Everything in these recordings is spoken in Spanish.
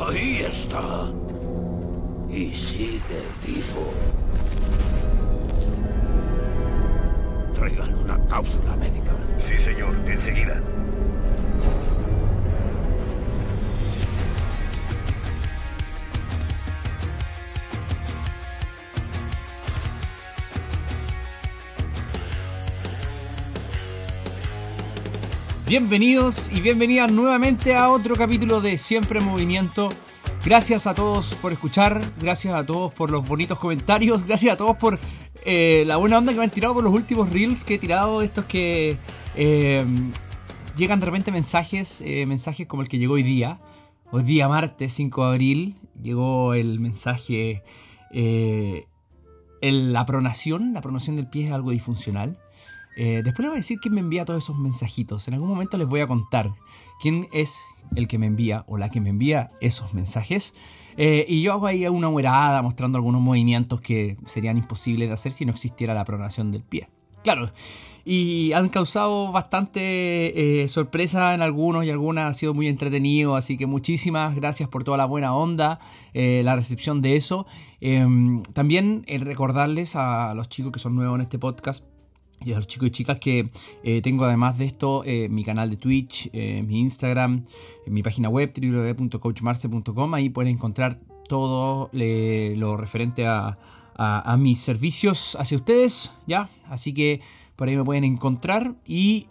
Ahí está. Y sigue vivo. Traigan una cápsula médica. Sí, señor. Enseguida. Bienvenidos y bienvenidas nuevamente a otro capítulo de Siempre en Movimiento. Gracias a todos por escuchar, gracias a todos por los bonitos comentarios, gracias a todos por eh, la buena onda que me han tirado por los últimos reels que he tirado, estos que eh, llegan de repente mensajes, eh, mensajes como el que llegó hoy día. Hoy día martes 5 de abril llegó el mensaje, la pronación, la pronación del pie es algo disfuncional. Eh, después les voy a decir quién me envía todos esos mensajitos. En algún momento les voy a contar quién es el que me envía o la que me envía esos mensajes. Eh, y yo hago ahí una huerada mostrando algunos movimientos que serían imposibles de hacer si no existiera la pronación del pie. Claro, y han causado bastante eh, sorpresa en algunos y algunas ha sido muy entretenido, así que muchísimas gracias por toda la buena onda, la recepción de eso. Em, también recordarles a los chicos que son nuevos en este podcast y a los chicos y chicas que eh, tengo además de esto eh, mi canal de Twitch, eh, mi Instagram, mi página web www.coachmarce.com. Ahí pueden encontrar todo lo referente a, mis servicios hacia ustedes, ¿ya? Así que por ahí me pueden encontrar y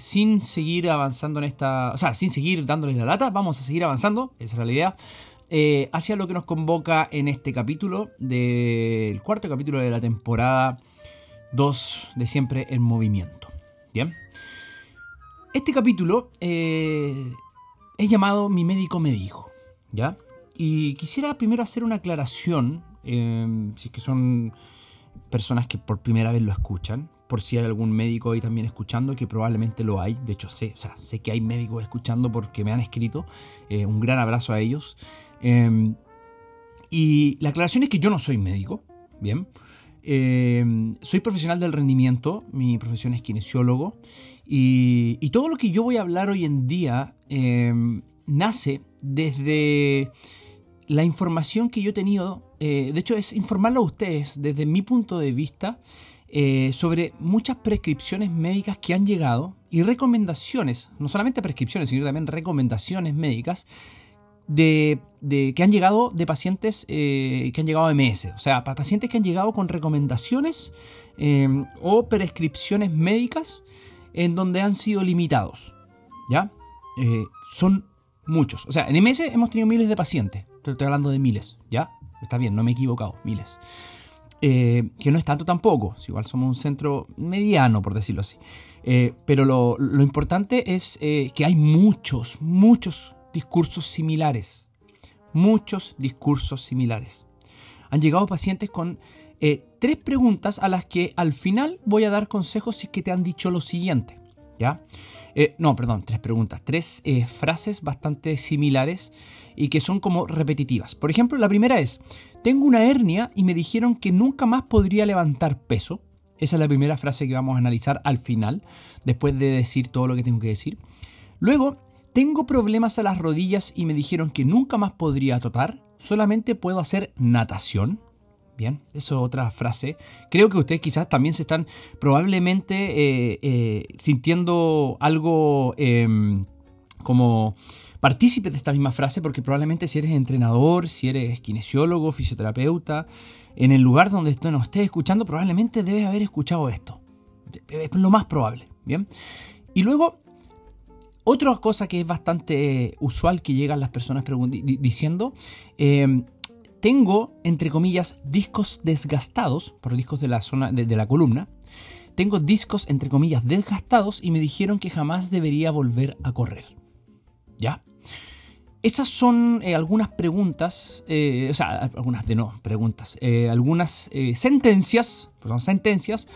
sin seguir avanzando en esta, o sea, sin seguir dándoles la lata, vamos a seguir avanzando, esa es la idea. hacia lo que nos convoca en este capítulo, del cuarto capítulo de la temporada Dos de siempre en movimiento. Bien. Este capítulo eh, es llamado Mi médico me dijo. ¿Ya? Y quisiera primero hacer una aclaración, em, si es que son personas que por primera vez lo escuchan, por si hay algún médico ahí también escuchando, que probablemente lo hay, de hecho sé, sé que hay médicos escuchando porque me han escrito, eh, un gran abrazo a ellos. Em, y la aclaración es que yo no soy médico, ¿bien? Em, soy profesional del rendimiento, mi profesión es kinesiólogo y, todo lo que yo voy a hablar hoy en día em, nace desde la información que yo he tenido, eh, de hecho es informarlo a ustedes desde mi punto de vista eh, sobre muchas prescripciones médicas que han llegado y recomendaciones, no solamente prescripciones, sino también recomendaciones médicas de, que han llegado de pacientes eh, que han llegado a MS, o sea, pacientes que han llegado con recomendaciones em, o prescripciones médicas en donde han sido limitados. ¿Ya? Eh, son muchos. O sea, en MS hemos tenido miles de pacientes. Estoy hablando de miles, ¿ya? Está bien, no me he equivocado, miles. Eh, que no es tanto tampoco, igual somos un centro mediano, por decirlo así. pero lo, lo, importante es que hay muchos, muchos discursos similares. Muchos discursos similares. Han llegado pacientes con eh, tres preguntas a las que al final voy a dar consejos si es que te han dicho lo siguiente. ¿Ya? Eh, no, perdón, tres preguntas, tres eh, frases bastante similares y que son como repetitivas. Por ejemplo, la primera es, tengo una hernia y me dijeron que nunca más podría levantar peso. Esa es la primera frase que vamos a analizar al final, después de decir todo lo que tengo que decir. Luego, tengo problemas a las rodillas y me dijeron que nunca más podría trotar, solamente puedo hacer natación. Bien, eso es otra frase. Creo que ustedes quizás también se están probablemente eh, eh, sintiendo algo em, como partícipe de esta misma frase, porque probablemente si eres entrenador, si eres kinesiólogo, fisioterapeuta, en el lugar donde nos estés escuchando, probablemente debes haber escuchado esto. Es lo más probable. Bien. Y luego otra cosa que es bastante usual que llegan las personas diciendo, em, tengo, entre comillas, discos desgastados, por discos de la zona de, la columna, tengo discos, entre comillas, desgastados y me dijeron que jamás debería volver a correr. ¿Ya? Esas son eh, algunas preguntas, eh, o sea, algunas de no, preguntas, eh, algunas sentencias, pues son sentencias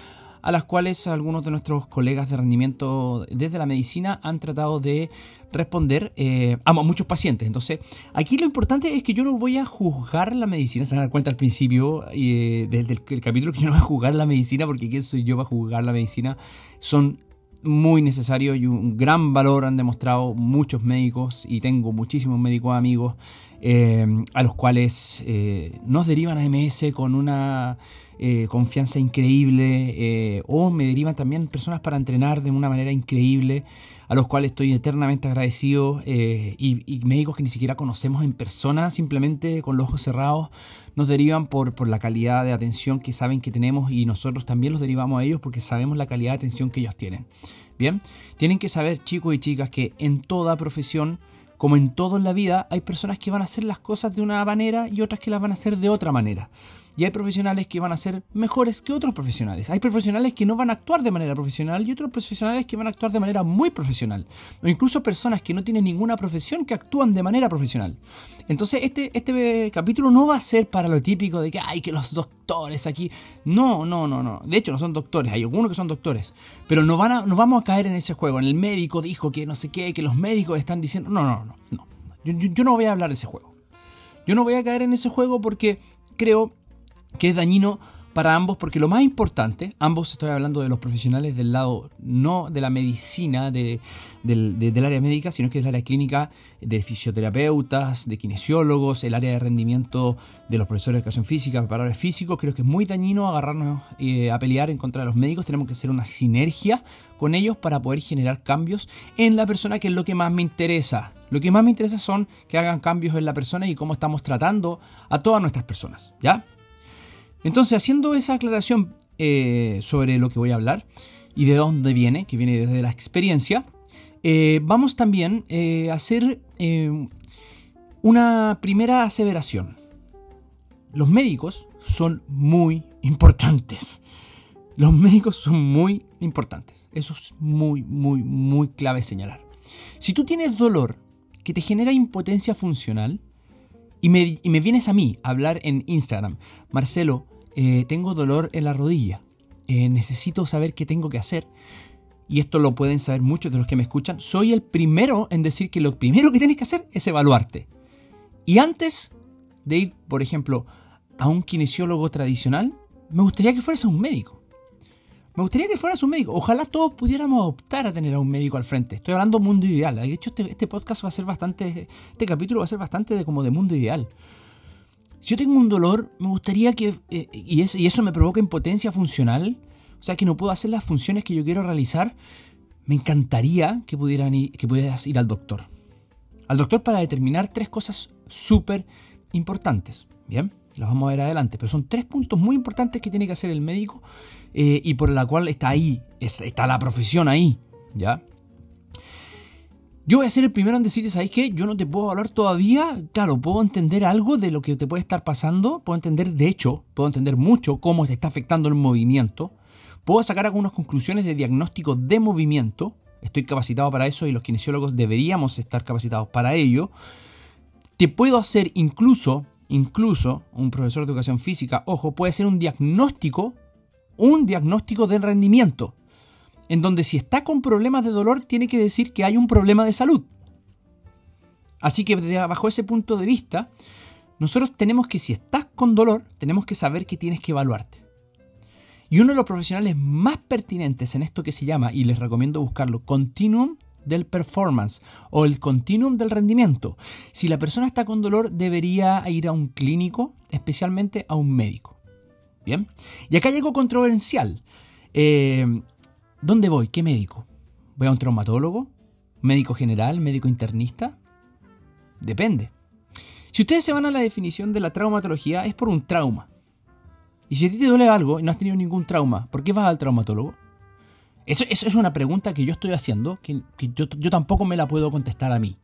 a las cuales algunos de nuestros colegas de rendimiento desde la medicina han tratado de responder eh, a muchos pacientes. Entonces, aquí lo importante es que yo no voy a juzgar la medicina, se van a dar cuenta al principio eh, del, capítulo que yo no voy a juzgar la medicina, porque quién soy yo para juzgar la medicina. Son muy necesario y un gran valor han demostrado muchos médicos y tengo muchísimos médicos amigos eh, a los cuales eh, nos derivan a MS con una eh, confianza increíble o me derivan también personas para entrenar de una manera increíble a los cuales estoy eternamente agradecido y, y, médicos que ni siquiera conocemos en persona simplemente con los ojos cerrados nos derivan por, por la calidad de atención que saben que tenemos y nosotros también los derivamos a ellos porque sabemos la calidad de atención que ellos tienen. Bien, tienen que saber chicos y chicas que en toda profesión como en todo en la vida, hay personas que van a hacer las cosas de una manera y otras que las van a hacer de otra manera. Y hay profesionales que van a ser mejores que otros profesionales. Hay profesionales que no van a actuar de manera profesional y otros profesionales que van a actuar de manera muy profesional. O incluso personas que no tienen ninguna profesión que actúan de manera profesional. Entonces este, este capítulo no va a ser para lo típico de que hay que los doctores aquí. No, no, no, no. De hecho no son doctores. Hay algunos que son doctores. Pero no, van a, no vamos a caer en ese juego. En el médico dijo que no sé qué, que los médicos están diciendo... No, no, no. no. Yo, yo no voy a hablar de ese juego. Yo no voy a caer en ese juego porque creo que es dañino para ambos porque lo más importante, ambos estoy hablando de los profesionales del lado no de la medicina, de, del, área médica, sino que es del área clínica, de fisioterapeutas, de kinesiólogos, el área de rendimiento de los profesores de educación física, preparadores físicos, creo que es muy dañino agarrarnos eh, a pelear en contra de los médicos, tenemos que hacer una sinergia con ellos para poder generar cambios en la persona, que es lo que más me interesa. Lo que más me interesa son que hagan cambios en la persona y cómo estamos tratando a todas nuestras personas, ¿ya? Entonces, haciendo esa aclaración eh, sobre lo que voy a hablar y de dónde viene, que viene desde la experiencia, eh, vamos también eh, a hacer una primera aseveración. Los médicos son muy importantes. Los médicos son muy importantes. Eso es muy, muy, muy clave señalar. Si tú tienes dolor que te genera impotencia funcional, y me, vienes a mí a hablar en Instagram, Marcelo, eh, tengo dolor en la rodilla, eh, necesito saber qué tengo que hacer. Y esto lo pueden saber muchos de los que me escuchan. Soy el primero en decir que lo primero que tienes que hacer es evaluarte. Y antes de ir, por ejemplo, a un kinesiólogo tradicional, me gustaría que fueras a un médico. Me gustaría que fueras un médico. Ojalá todos pudiéramos optar a tener a un médico al frente. Estoy hablando mundo ideal. De hecho, este, este podcast va a ser bastante. Este capítulo va a ser bastante de, como de mundo ideal. Si yo tengo un dolor, me gustaría que... Eh, y, eso me provoca impotencia funcional, o sea que no puedo hacer las funciones que yo quiero realizar, me encantaría que, pudieran que pudieras ir al doctor. Al doctor para determinar tres cosas súper importantes. Bien, las vamos a ver adelante, pero son tres puntos muy importantes que tiene que hacer el médico eh, y por la cual está ahí, está la profesión ahí. ¿Ya? Yo voy a ser el primero en decirte, ¿sabes qué? Yo no te puedo hablar todavía. Claro, puedo entender algo de lo que te puede estar pasando. Puedo entender, de hecho, puedo entender mucho cómo te está afectando el movimiento. Puedo sacar algunas conclusiones de diagnóstico de movimiento. Estoy capacitado para eso y los kinesiólogos deberíamos estar capacitados para ello. Te puedo hacer incluso, incluso, un profesor de educación física, ojo, puede ser un diagnóstico, un diagnóstico de rendimiento en donde si está con problemas de dolor tiene que decir que hay un problema de salud. Así que bajo ese punto de vista, nosotros tenemos que, si estás con dolor, tenemos que saber que tienes que evaluarte. Y uno de los profesionales más pertinentes en esto que se llama, y les recomiendo buscarlo, continuum del performance o el continuum del rendimiento. Si la persona está con dolor, debería ir a un clínico, especialmente a un médico. Bien. Y acá algo controversial. Eh, ¿Dónde voy? ¿Qué médico? ¿Voy a un traumatólogo? ¿Médico general? ¿Médico internista? Depende. Si ustedes se van a la definición de la traumatología, es por un trauma. Y si a ti te duele algo y no has tenido ningún trauma, ¿por qué vas al traumatólogo? Eso, es una pregunta que yo estoy haciendo, que, yo, tampoco me la puedo contestar a mí.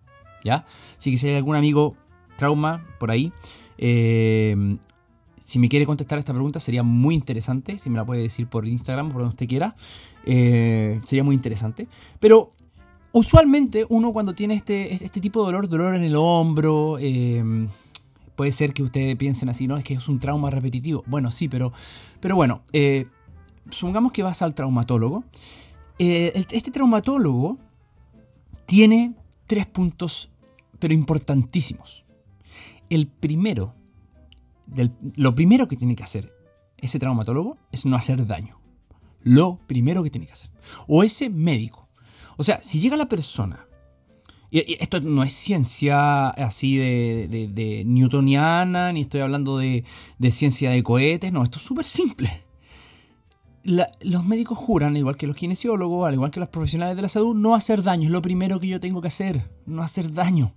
¿Ya? Que si hay algún amigo trauma por ahí, eh, si me quiere contestar esta pregunta sería muy interesante, si me la puede decir por Instagram, por donde usted quiera, eh, sería muy interesante. Pero usualmente uno cuando tiene este, este tipo de dolor, dolor en el hombro, eh, puede ser que ustedes piensen así, ¿no? Es que es un trauma repetitivo. Bueno, sí, pero, pero bueno, supongamos que vas al traumatólogo. este traumatólogo tiene tres puntos, pero importantísimos. El primero lo primero que tiene que hacer ese traumatólogo es no hacer daño. Lo primero que tiene que hacer. O ese médico. O sea, si llega la persona y esto no es ciencia así de, newtoniana, ni estoy hablando de, ciencia de cohetes, no, esto es súper simple. Los médicos juran, igual que los kinesiólogos, al igual que los profesionales de la salud, no hacer daño. Es lo primero que yo tengo que hacer, no hacer daño.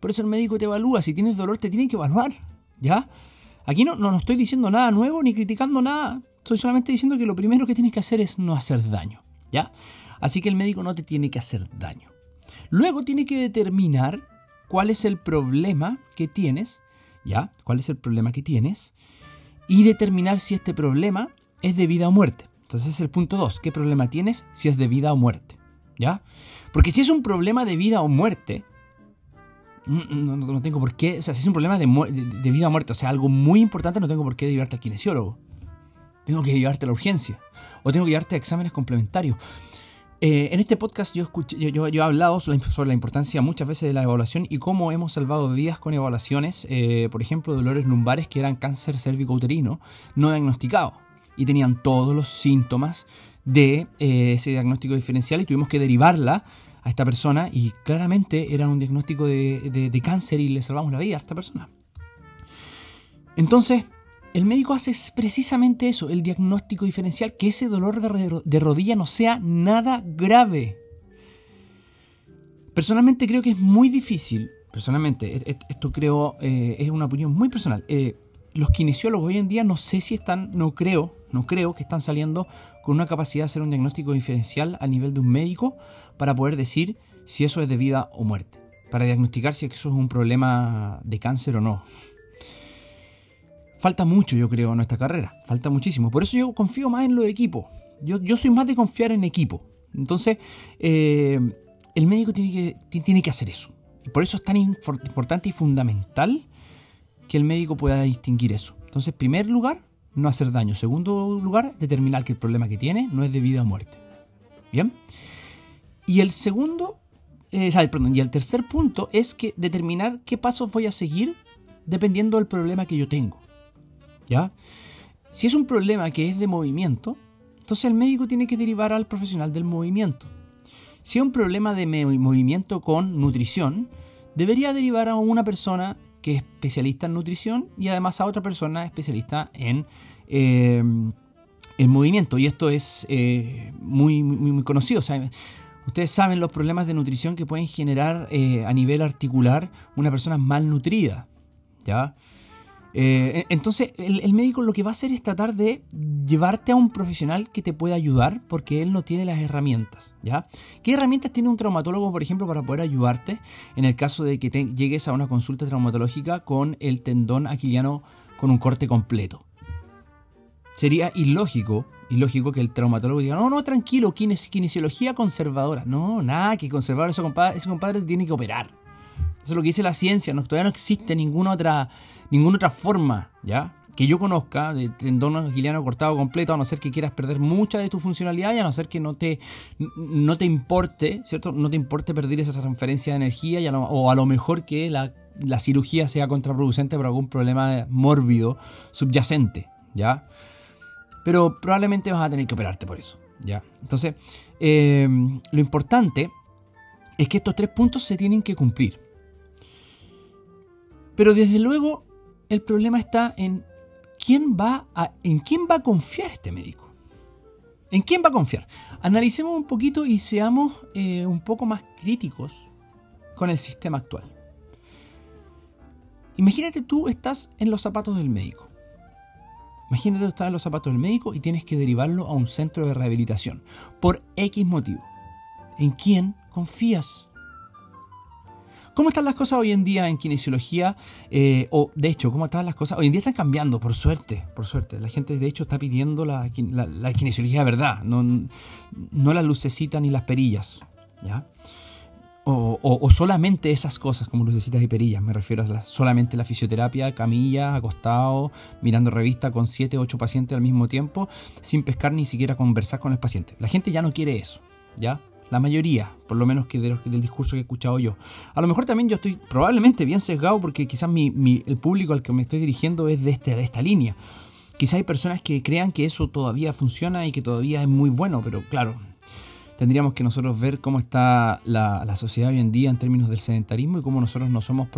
Por eso el médico te evalúa. Si tienes dolor, te tiene que evaluar. ¿Ya? Aquí no, no, no estoy diciendo nada nuevo ni criticando nada. Estoy solamente diciendo que lo primero que tienes que hacer es no hacer daño. ¿Ya? Así que el médico no te tiene que hacer daño. Luego tiene que determinar cuál es el problema que tienes, ¿ya? ¿Cuál es el problema que tienes? Y determinar si este problema es de vida o muerte. Entonces es el punto 2. ¿Qué problema tienes si es de vida o muerte? ¿Ya? Porque si es un problema de vida o muerte, no, tengo por qué, o sea, si es un problema de, de, vida o muerte, o sea, algo muy importante, no tengo por qué llevarte al kinesiólogo. Tengo que llevarte a la urgencia. O tengo que llevarte a exámenes complementarios. Eh, en este podcast yo, yo, he hablado sobre la importancia muchas veces de la evaluación y cómo hemos salvado vidas con evaluaciones, eh, por ejemplo, dolores lumbares que eran cáncer cérvico-uterino no diagnosticado y tenían todos los síntomas de eh, ese diagnóstico diferencial y tuvimos que derivarla a esta persona y claramente era un diagnóstico de, de cáncer y le salvamos la vida a esta persona. Entonces, el médico hace precisamente eso, el diagnóstico diferencial, que ese dolor de rodilla no sea nada grave. Personalmente creo que es muy difícil, personalmente, e-, e-, esto creo, eh, es una opinión muy personal. Eh, los kinesiólogos hoy en día no sé si están, no creo, no creo que están saliendo con una capacidad de hacer un diagnóstico diferencial a nivel de un médico para poder decir si eso es de vida o muerte, para diagnosticar si eso es un problema de cáncer o no falta mucho, yo creo, en nuestra carrera. Falta muchísimo. Por eso yo confío más en los equipos. Yo, yo soy más de confiar en equipo. Entonces, eh, el médico tiene que, tiene que hacer eso. Y por eso es tan importante y fundamental que el médico pueda distinguir eso. Entonces, primer lugar, no hacer daño. Segundo lugar, determinar que el problema que tiene no es de vida o muerte. ¿Bien? Y el segundo, eh, perdón, y el tercer punto es que determinar qué pasos voy a seguir dependiendo del problema que yo tengo. ¿Ya? Si es un problema que es de movimiento, entonces el médico tiene que derivar al profesional del movimiento. Si es un problema de movimiento con nutrición, debería derivar a una persona que es especialista en nutrición y además a otra persona especialista en, em, movimiento. Y esto es eh, muy, muy, conocido. ustedes saben los problemas de nutrición que pueden generar eh, a nivel articular una persona malnutrida. ¿ya? Eh, entonces, el, médico lo que va a hacer es tratar de llevarte a un profesional que te pueda ayudar porque él no tiene las herramientas, ¿ya? ¿Qué herramientas tiene un traumatólogo, por ejemplo, para poder ayudarte en el caso de que llegues a una consulta traumatológica con el tendón aquiliano con un corte completo? Sería ilógico, ilógico que el traumatólogo diga, no, no, tranquilo, kinesiología conservadora. No, nada, que conservador, ese compadre, compadre tiene que operar. Eso es lo que dice la ciencia, no, todavía no existe ninguna otra ninguna otra forma, ¿ya? Que yo conozca de tendón aquiliano cortado completo, a no ser que quieras perder mucha de tu funcionalidad y a no ser que no te, no te importe, ¿cierto? No te importe perder esa transferencia de energía y o a lo mejor que la, cirugía sea contraproducente por algún problema mórbido subyacente, ¿ya? Pero probablemente vas a tener que operarte por eso, ¿ya? Entonces, eh, lo importante es que estos tres puntos se tienen que cumplir. Pero desde luego el problema está en quién va a, en quién va a confiar este médico. ¿En quién va a confiar? Analicemos un poquito y seamos eh, un poco más críticos con el sistema actual. Imagínate tú estás en los zapatos del médico. Imagínate tú estás en los zapatos del médico y tienes que derivarlo a un centro de rehabilitación por X motivo. ¿En quién confías? ¿Cómo están las cosas hoy en día en kinesiología? Eh, o de hecho, ¿cómo están las cosas? Hoy en día están cambiando, por suerte, por suerte. La gente de hecho está pidiendo la, kinesiología de verdad, no, no las lucecitas ni las perillas. ¿ya? O, solamente esas cosas como lucecitas y perillas. Me refiero a solamente la fisioterapia, camilla, acostado, mirando revista con 7, 8 pacientes al mismo tiempo, sin pescar ni siquiera conversar con el paciente. La gente ya no quiere eso, ¿ya? La mayoría, por lo menos que del discurso que he escuchado yo. A lo mejor también yo estoy probablemente bien sesgado porque quizás mi, el público al que me estoy dirigiendo es de, este, de esta línea. Quizá hay personas que crean que eso todavía funciona y que todavía es muy bueno, pero claro, tendríamos que nosotros ver cómo está la, sociedad hoy en día en términos del sedentarismo y cómo nosotros no somos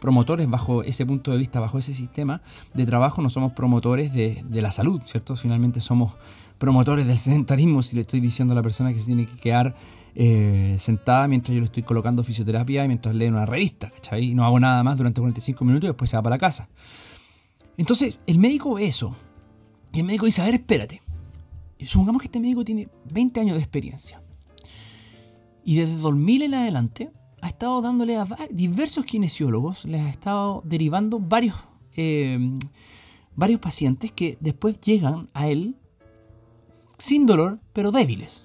promotores bajo ese punto de vista, bajo ese sistema de trabajo, no somos promotores de, la salud, ¿cierto? Finalmente somos promotores del sedentarismo si le estoy diciendo a la persona que se tiene que quedar eh, sentada mientras yo le estoy colocando fisioterapia y mientras lee una revista, ¿cachai? Y no hago nada más durante 45 minutos y después se va para la casa. Entonces, el médico ve eso. Y el médico dice, a ver, espérate. Supongamos que este médico tiene 20 años de experiencia. Y desde 2000 en adelante ha estado dándole a diversos kinesiólogos, les ha estado derivando varios, eh, varios pacientes que después llegan a él sin dolor, pero débiles.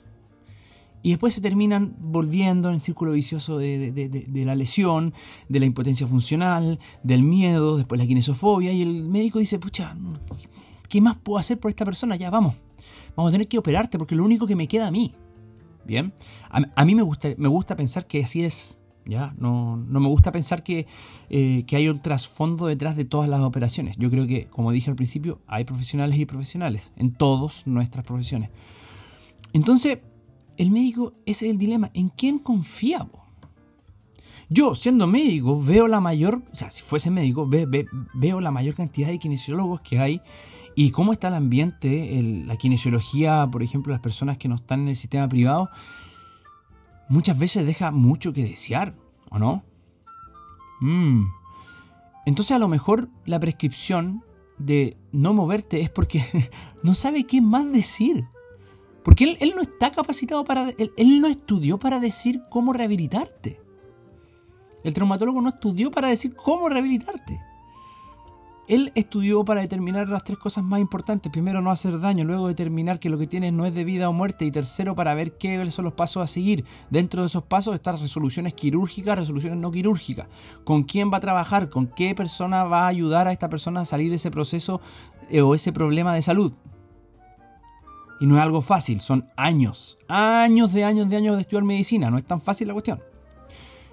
Y después se terminan volviendo en el círculo vicioso de, la lesión, de la impotencia funcional, del miedo, después la kinesofobia. Y el médico dice, pucha, ¿qué más puedo hacer por esta persona? Ya, vamos. Vamos a tener que operarte porque lo único que me queda a mí. Bien. A, mí me gusta, me gusta pensar que así es. ¿Ya? No, no me gusta pensar que, eh, que hay un trasfondo detrás de todas las operaciones. Yo creo que, como dije al principio, hay profesionales y profesionales en todas nuestras profesiones. Entonces, el médico, ese es el dilema. ¿En quién confía? Yo, siendo médico, veo la mayor, o sea, si fuese médico, veo la mayor cantidad de kinesiólogos que hay y cómo está el ambiente, la kinesiología, por ejemplo, las personas que no están en el sistema privado, muchas veces deja mucho que desear, ¿o no? Mm. Entonces a lo mejor la prescripción de no moverte es porque no sabe qué más decir. Porque él, no está capacitado para... Él, no estudió para decir cómo rehabilitarte. El traumatólogo no estudió para decir cómo rehabilitarte. Él estudió para determinar las tres cosas más importantes. Primero, no hacer daño. Luego, determinar que lo que tienes no es de vida o muerte. Y tercero, para ver qué son los pasos a seguir. Dentro de esos pasos están resoluciones quirúrgicas, resoluciones no quirúrgicas. ¿Con quién va a trabajar? ¿Con qué persona va a ayudar a esta persona a salir de ese proceso eh, o ese problema de salud? Y no es algo fácil, son años, años de años de años de estudiar medicina, no es tan fácil la cuestión.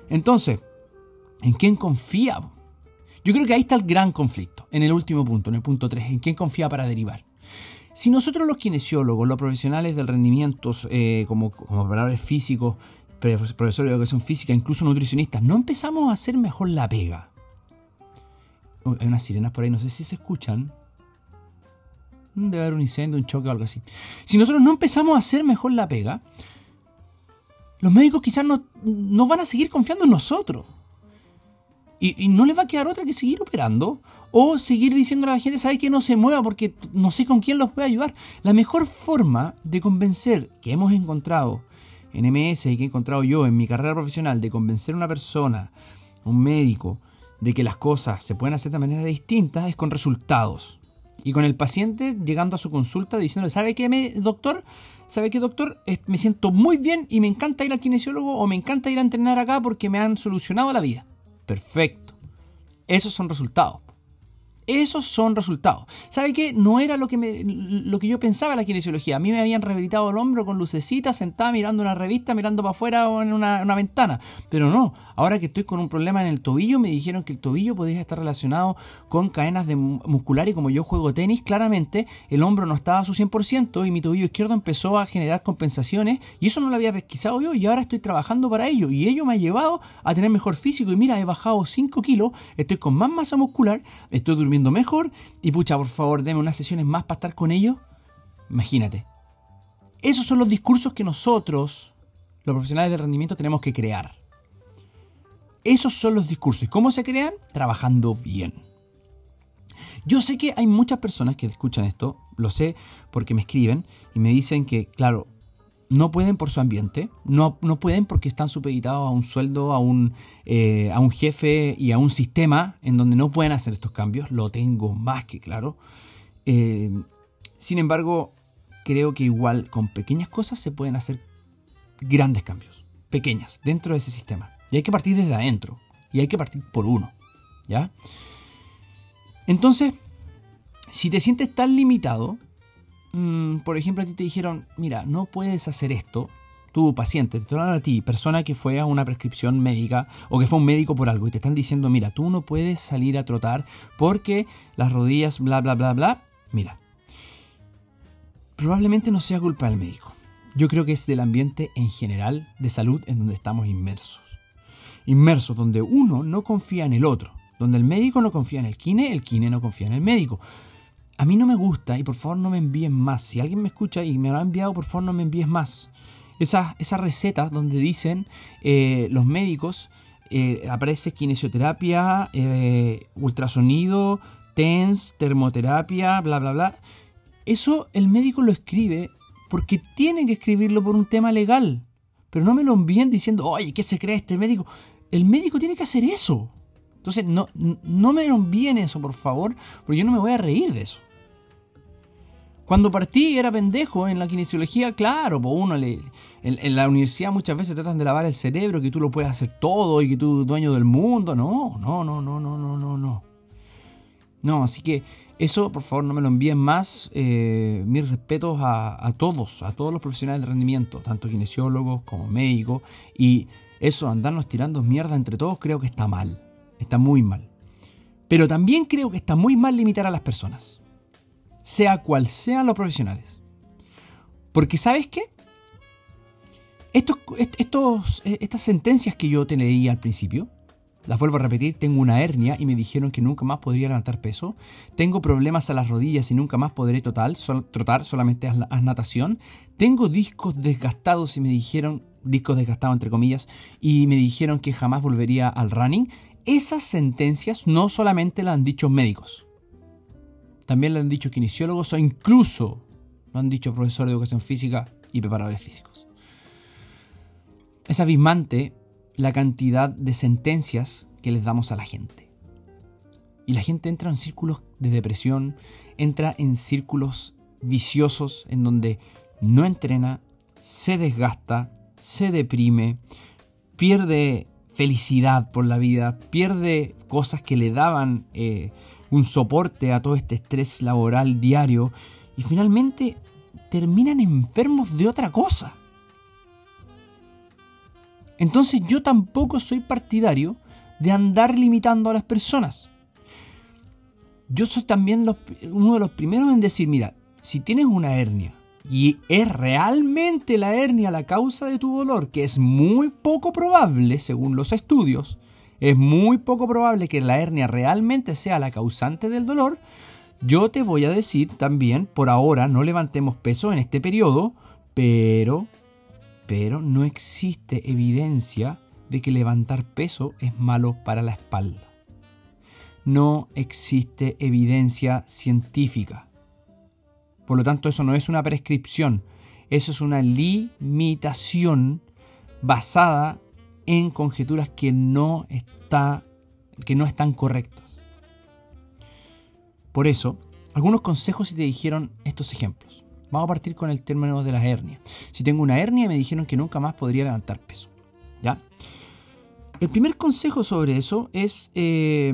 Entonces, ¿en quién confía? Yo creo que ahí está el gran conflicto, en el último punto, en el punto 3, ¿en quién confía para derivar? Si nosotros los kinesiólogos, los profesionales del rendimiento, eh, como, como operadores físicos, profesores de educación física, incluso nutricionistas, no empezamos a hacer mejor la pega. Hay unas sirenas por ahí, no sé si se escuchan. Debe haber un incendio, un choque o algo así. Si nosotros no empezamos a hacer mejor la pega, los médicos quizás no, van a seguir confiando en nosotros. Y, no les va a quedar otra que seguir operando o seguir diciendo a la gente, sabe que no se mueva porque no sé con quién los puede ayudar. La mejor forma de convencer que hemos encontrado en MS y que he encontrado yo en mi carrera profesional de convencer a una persona, un médico, de que las cosas se pueden hacer de manera distinta es con resultados. Y con el paciente llegando a su consulta diciéndole, ¿sabe qué, doctor? ¿Sabe qué, doctor? Me siento muy bien y me encanta ir al kinesiólogo o me encanta ir a entrenar acá porque me han solucionado la vida. Perfecto. Esos son resultados. Esos son resultados. ¿Sabe qué? No era lo que, me, lo que yo pensaba en la kinesiología. A mí me habían rehabilitado el hombro con lucecitas, sentada mirando una revista, mirando para afuera o en una, ventana. Pero no, ahora que estoy con un problema en el tobillo, me dijeron que el tobillo podía estar relacionado con cadenas de muscular y como yo juego tenis, claramente el hombro no estaba a su 100% y mi tobillo izquierdo empezó a generar compensaciones y eso no lo había pesquisado yo y ahora estoy trabajando para ello y ello me ha llevado a tener mejor físico y mira, he bajado 5 kilos, estoy con más masa muscular, estoy durmiendo mejor y pucha, por favor, deme unas sesiones más para estar con ellos. Imagínate. Esos son los discursos que nosotros, los profesionales de rendimiento, tenemos que crear. Esos son los discursos. ¿Y cómo se crean? Trabajando bien. Yo sé que hay muchas personas que escuchan esto, lo sé porque me escriben y me dicen que, claro, no pueden por su ambiente, no, no pueden porque están supeditados a un sueldo, a un, eh, a un jefe y a un sistema en donde no pueden hacer estos cambios, lo tengo más que claro. Eh, sin embargo, creo que igual con pequeñas cosas se pueden hacer grandes cambios, pequeñas, dentro de ese sistema. Y hay que partir desde adentro, y hay que partir por uno, ¿ya? Entonces, si te sientes tan limitado, Mm, por ejemplo, a ti te dijeron, mira, no puedes hacer esto, tu paciente, te hablan a ti, persona que fue a una prescripción médica o que fue un médico por algo y te están diciendo, mira, tú no puedes salir a trotar porque las rodillas, bla, bla, bla, bla. Mira, probablemente no sea culpa del médico. Yo creo que es del ambiente en general de salud en donde estamos inmersos. Inmersos donde uno no confía en el otro. Donde el médico no confía en el kine, el kine no confía en el médico. A mí no me gusta y por favor no me envíen más. Si alguien me escucha y me lo ha enviado, por favor no me envíes más. Esa, esa receta donde dicen eh, los médicos, eh, aparece kinesioterapia, eh, ultrasonido, TENS, termoterapia, bla, bla, bla. Eso el médico lo escribe porque tiene que escribirlo por un tema legal. Pero no me lo envíen diciendo, oye, ¿qué se cree este médico? El médico tiene que hacer eso. Entonces, no, no me lo envíen eso, por favor, porque yo no me voy a reír de eso. Cuando partí era pendejo en la kinesiología, claro, pues uno le, en, la universidad muchas veces tratan de lavar el cerebro, que tú lo puedes hacer todo y que tú eres dueño del mundo. No, no, no, no, no, no, no, no. No, así que eso, por favor, no me lo envíen más. Eh, mis respetos a, a, todos, a todos los profesionales de rendimiento, tanto kinesiólogos como médicos. Y eso, andarnos tirando mierda entre todos, creo que está mal. Está muy mal. Pero también creo que está muy mal limitar a las personas sea cual sean los profesionales. Porque ¿sabes qué? Estos, estos, estas sentencias que yo te leí al principio, las vuelvo a repetir, tengo una hernia y me dijeron que nunca más podría levantar peso, tengo problemas a las rodillas y nunca más podré total, trotar, solamente haz, natación, tengo discos desgastados y me dijeron, discos desgastados entre comillas, y me dijeron que jamás volvería al running, esas sentencias no solamente las han dicho médicos, también lo han dicho kinesiólogos o incluso lo han dicho profesores de educación física y preparadores físicos. Es abismante la cantidad de sentencias que les damos a la gente. Y la gente entra en círculos de depresión, entra en círculos viciosos en donde no entrena, se desgasta, se deprime, pierde felicidad por la vida, pierde cosas que le daban eh, un soporte a todo este estrés laboral diario y finalmente terminan enfermos de otra cosa. Entonces yo tampoco soy partidario de andar limitando a las personas. Yo soy también uno de los primeros en decir, mira, si tienes una hernia y es realmente la hernia la causa de tu dolor, que es muy poco probable según los estudios, es muy poco probable que la hernia realmente sea la causante del dolor, yo te voy a decir también, por ahora no levantemos peso en este periodo, pero, pero no existe evidencia de que levantar peso es malo para la espalda. No existe evidencia científica. Por lo tanto, eso no es una prescripción, eso es una limitación basada en conjeturas que no, está, que no están correctas. Por eso, algunos consejos si te dijeron estos ejemplos. Vamos a partir con el término de la hernia. Si tengo una hernia me dijeron que nunca más podría levantar peso. ¿Ya? El primer consejo sobre eso es, eh,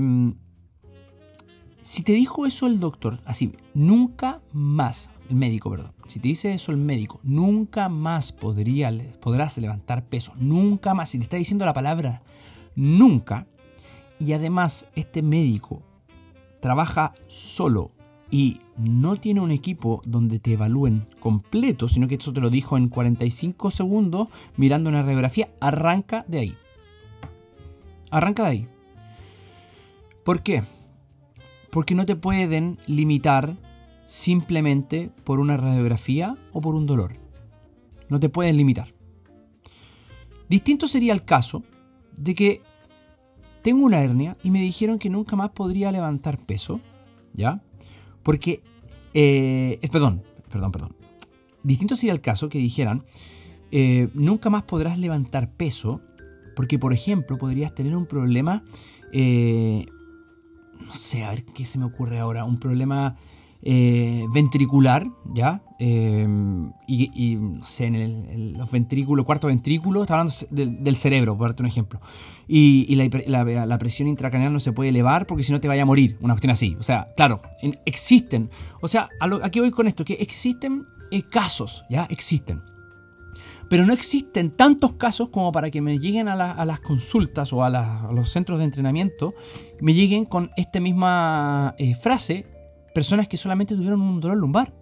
si te dijo eso el doctor, así, nunca más, el médico, perdón. Si te dice eso el médico, nunca más podría, podrás levantar peso, nunca más. Si te está diciendo la palabra nunca, y además este médico trabaja solo y no tiene un equipo donde te evalúen completo, sino que eso te lo dijo en 45 segundos mirando una radiografía, arranca de ahí. Arranca de ahí. ¿Por qué? Porque no te pueden limitar simplemente por una radiografía o por un dolor. No te pueden limitar. Distinto sería el caso de que tengo una hernia y me dijeron que nunca más podría levantar peso, ¿ya? Porque, eh, perdón, perdón, perdón. Distinto sería el caso que dijeran, eh, nunca más podrás levantar peso, porque, por ejemplo, podrías tener un problema, eh, no sé, a ver qué se me ocurre ahora, un problema eh, ventricular, ¿ya? Eh, y, no sé, en, el, los ventrículos, cuarto ventrículo, está hablando del, cerebro, por darte un ejemplo. Y, la, presión intracraneal no se puede elevar porque si no te vaya a morir, una cuestión así. O sea, claro, existen. O sea, a lo, aquí voy con esto, que existen eh, casos, ¿ya? Existen. Pero no existen tantos casos como para que me lleguen a, las consultas o a, los centros de entrenamiento, me lleguen con esta misma frase personas que solamente tuvieron un dolor lumbar.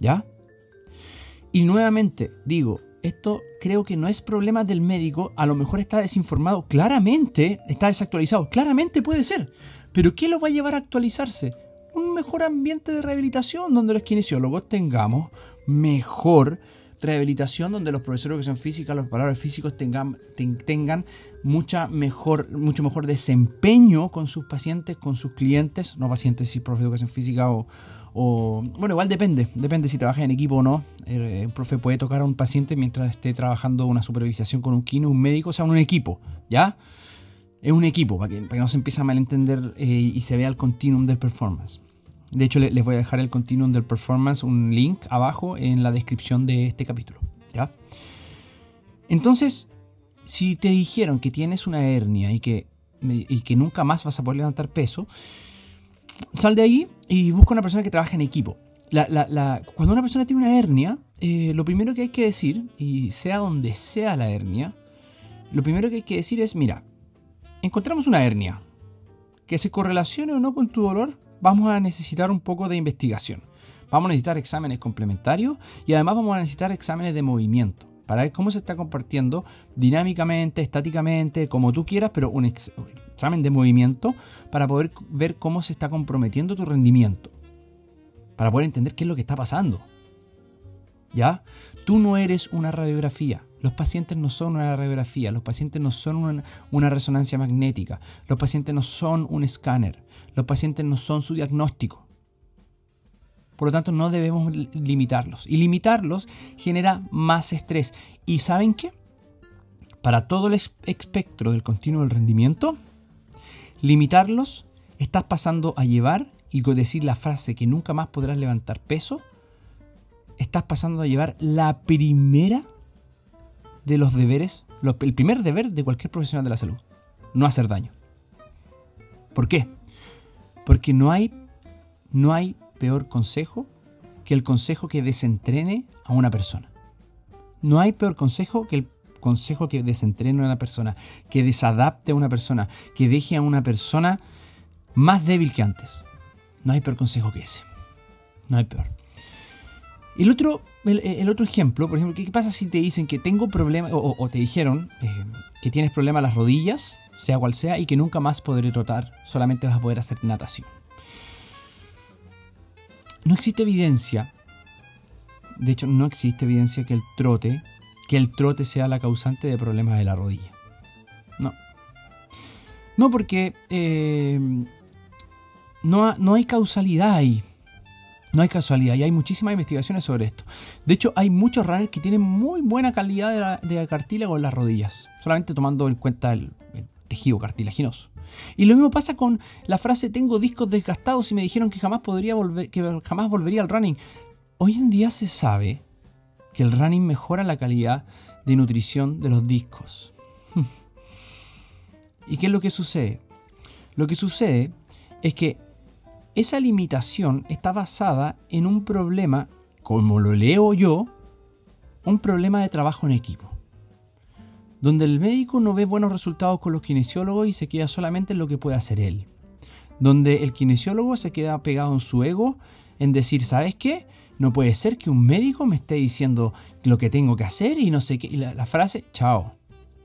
¿Ya? Y nuevamente digo, esto creo que no es problema del médico, a lo mejor está desinformado, claramente está desactualizado, claramente puede ser, pero ¿qué lo va a llevar a actualizarse? Un mejor ambiente de rehabilitación donde los kinesiólogos tengamos mejor rehabilitación, donde los profesores de educación física, los valores físicos tengan, tengan mucha mejor, mucho mejor desempeño con sus pacientes, con sus clientes, no pacientes, si profesor de educación física o, o, bueno, igual depende, depende si trabaja en equipo o no. El, profe puede tocar a un paciente mientras esté trabajando una supervisación con un kino, un médico, o sea, un equipo, ¿ya? Es un equipo, para que, para que no se empiece a malentender eh, y se vea el continuum del performance. De hecho, les voy a dejar el continuum del performance, un link abajo en la descripción de este capítulo, ¿ya? Entonces, si te dijeron que tienes una hernia y que, y que nunca más vas a poder levantar peso, sal de ahí y busca una persona que trabaje en equipo. cuando una persona tiene una hernia, eh, lo primero que hay que decir, y sea donde sea la hernia, lo primero que hay que decir es, mira, encontramos una hernia, que se correlacione o no con tu dolor, vamos a necesitar un poco de investigación. Vamos a necesitar exámenes complementarios y además vamos a necesitar exámenes de movimiento para ver cómo se está compartiendo dinámicamente, estáticamente, como tú quieras, pero un examen de movimiento para poder ver cómo se está comprometiendo tu rendimiento, para poder entender qué es lo que está pasando. ¿Ya? Tú no eres una radiografía. Los pacientes no son una radiografía, los pacientes no son una, resonancia magnética, los pacientes no son un escáner, los pacientes no son su diagnóstico. Por lo tanto, no debemos limitarlos. Y limitarlos genera más estrés. ¿Y saben qué? Para todo el espectro del continuo del rendimiento, limitarlos, estás pasando a llevar y decir la frase que nunca más podrás levantar peso, estás pasando a llevar la primera de los deberes, el primer deber de cualquier profesional de la salud, no hacer daño. ¿Por qué? Porque no hay, no hay peor consejo que el consejo que desentrene a una persona. No hay peor consejo que el consejo que desentrene a una persona, que desadapte a una persona, que deje a una persona más débil que antes. No hay peor consejo que ese. No hay peor. El otro, el, otro ejemplo, por ejemplo, ¿qué pasa si te dicen que tengo problemas, o, te dijeron eh, que tienes problemas las rodillas, sea cual sea, y que nunca más podré trotar, solamente vas a poder hacer natación? no existe evidencia, de hecho no existe evidencia que el trote, que el trote sea la causante de problemas de la rodilla. No. No, porque eh, no, no, hay causalidad ahí. No hay causalidad y hay muchísimas investigaciones sobre esto. De hecho, hay muchos runners que tienen muy buena calidad de, cartílago en las rodillas, solamente tomando en cuenta el tejido cartilaginoso. Y lo mismo pasa con la frase tengo discos desgastados y me dijeron que jamás podría volver, que jamás volvería al running. Hoy en día se sabe que el running mejora la calidad de nutrición de los discos. ¿Y qué es lo que sucede? Lo que sucede es que esa limitación está basada en un problema, como lo leo yo, un problema de trabajo en equipo donde el médico no ve buenos resultados con los kinesiólogos y se queda solamente en lo que puede hacer él, donde el kinesiólogo se queda pegado en su ego en decir, ¿sabes qué? No puede ser que un médico me esté diciendo lo que tengo que hacer y no sé qué. Y la, la frase, chao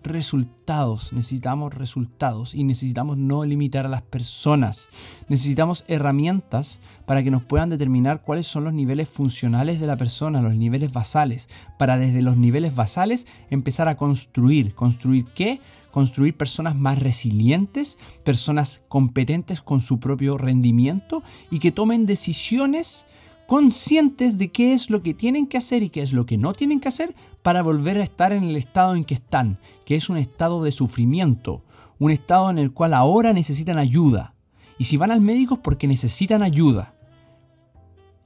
resultados, necesitamos resultados y necesitamos no limitar a las personas. Necesitamos herramientas para que nos puedan determinar cuáles son los niveles funcionales de la persona, los niveles basales, para desde los niveles basales empezar a construir. ¿Construir qué? Construir personas más resilientes, personas competentes con su propio rendimiento y que tomen decisiones conscientes de qué es lo que tienen que hacer y qué es lo que no tienen que hacer para volver a estar en el estado en que están, que es un estado de sufrimiento, un estado en el cual ahora necesitan ayuda. Y si van al médico es porque necesitan ayuda.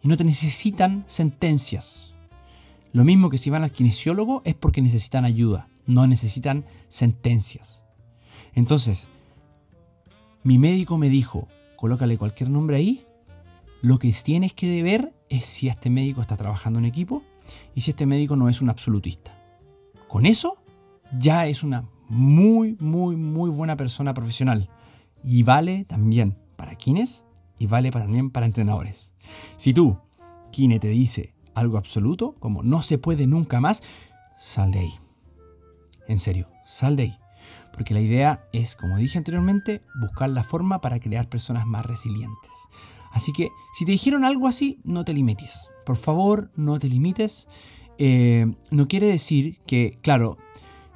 Y no te necesitan sentencias. Lo mismo que si van al kinesiólogo es porque necesitan ayuda, no necesitan sentencias. Entonces, mi médico me dijo, colócale cualquier nombre ahí lo que tienes que ver es si este médico está trabajando en equipo y si este médico no es un absolutista. Con eso ya es una muy, muy, muy buena persona profesional. Y vale también para quienes y vale también para entrenadores. Si tú, Kine, te dice algo absoluto, como no se puede nunca más, sal de ahí. En serio, sal de ahí. Porque la idea es, como dije anteriormente, buscar la forma para crear personas más resilientes. Así que si te dijeron algo así, no te limites. Por favor, no te limites. Eh, no quiere decir que, claro,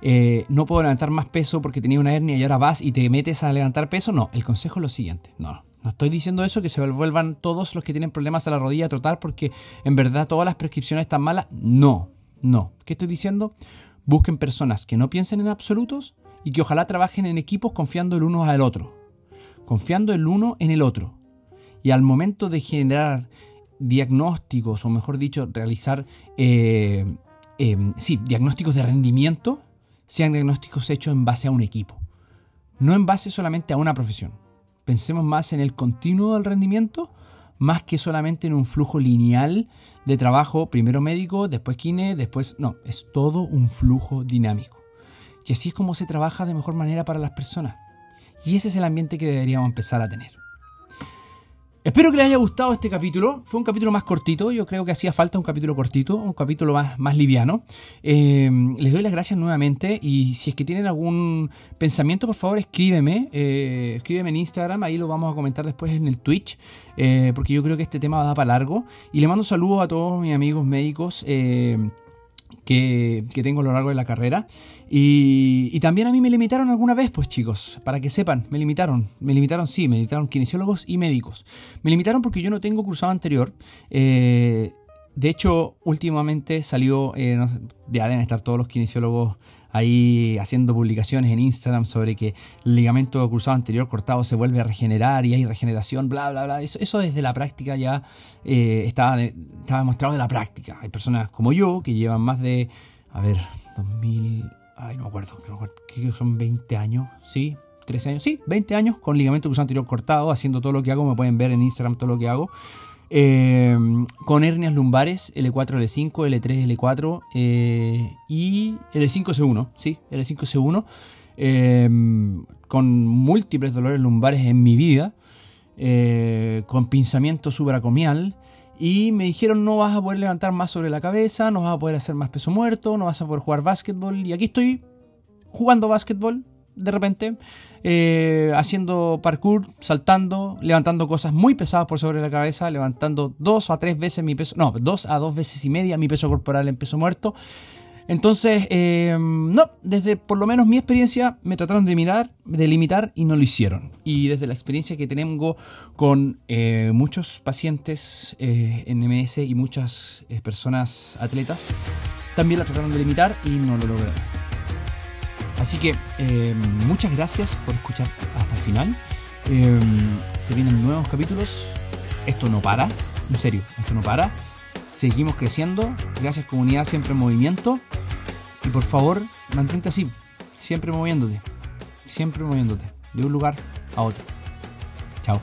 eh, no puedo levantar más peso porque tenía una hernia y ahora vas y te metes a levantar peso. No, el consejo es lo siguiente. No, no estoy diciendo eso, que se vuelvan todos los que tienen problemas a la rodilla a trotar porque en verdad todas las prescripciones están malas. No, no. ¿Qué estoy diciendo? Busquen personas que no piensen en absolutos y que ojalá trabajen en equipos confiando el uno al otro. Confiando el uno en el otro. Y al momento de generar diagnósticos, o mejor dicho, realizar eh, eh, sí, diagnósticos de rendimiento, sean diagnósticos hechos en base a un equipo, no en base solamente a una profesión. Pensemos más en el continuo del rendimiento, más que solamente en un flujo lineal de trabajo, primero médico, después kine, después... No, es todo un flujo dinámico. Y así es como se trabaja de mejor manera para las personas. Y ese es el ambiente que deberíamos empezar a tener. Espero que les haya gustado este capítulo. Fue un capítulo más cortito. Yo creo que hacía falta un capítulo cortito, un capítulo más, más liviano. Eh, les doy las gracias nuevamente. Y si es que tienen algún pensamiento, por favor, escríbeme. Eh, escríbeme en Instagram. Ahí lo vamos a comentar después en el Twitch. Eh, porque yo creo que este tema va a dar para largo. Y le mando saludos a todos mis amigos médicos que, tengo a lo largo de la carrera. Y, también a mí me limitaron alguna vez, pues chicos, para que sepan, me limitaron. Me limitaron, sí, me limitaron kinesiólogos y médicos. Me limitaron porque yo no tengo cruzado anterior. Eh, de hecho, últimamente salió, eh, ya deben estar todos los kinesiólogos ahí haciendo publicaciones en Instagram sobre que el ligamento cruzado anterior cortado se vuelve a regenerar y hay regeneración, bla, bla, bla. Eso, eso desde la práctica ya eh, estaba, demostrado de la práctica. Hay personas como yo que llevan más de, a ver, 2000, ay, no me acuerdo, no acuerdo que son 20 años, ¿sí? 13 años, sí, 20 años con ligamento cruzado anterior cortado, haciendo todo lo que hago, me pueden ver en Instagram todo lo que hago. Eh, con hernias lumbares, L4, L5, L3, L4 y L5C1, sí, L5C1, eh, con múltiples dolores lumbares en mi vida, eh, con pinzamiento subracomial, y me dijeron no vas a poder levantar más sobre la cabeza, no vas a poder hacer más peso muerto, no vas a poder jugar básquetbol, y aquí estoy jugando básquetbol, de repente, eh, haciendo parkour, saltando, levantando cosas muy pesadas por sobre la cabeza, levantando dos a tres veces mi peso, no, dos a dos veces y media mi peso corporal en peso muerto. Entonces, eh, no, desde por lo menos mi experiencia me trataron de, limitar y no lo hicieron. Y desde la experiencia que tengo con eh, muchos pacientes en MS y muchas personas atletas, también la trataron de limitar y no lo lograron. Así que eh, muchas gracias por escuchar hasta el final. Eh, se vienen nuevos capítulos. Esto no para. En serio, esto no para. Seguimos creciendo. Gracias comunidad, siempre en movimiento. Y por favor, mantente así. Siempre moviéndote. Siempre moviéndote. De un lugar a otro. Chao.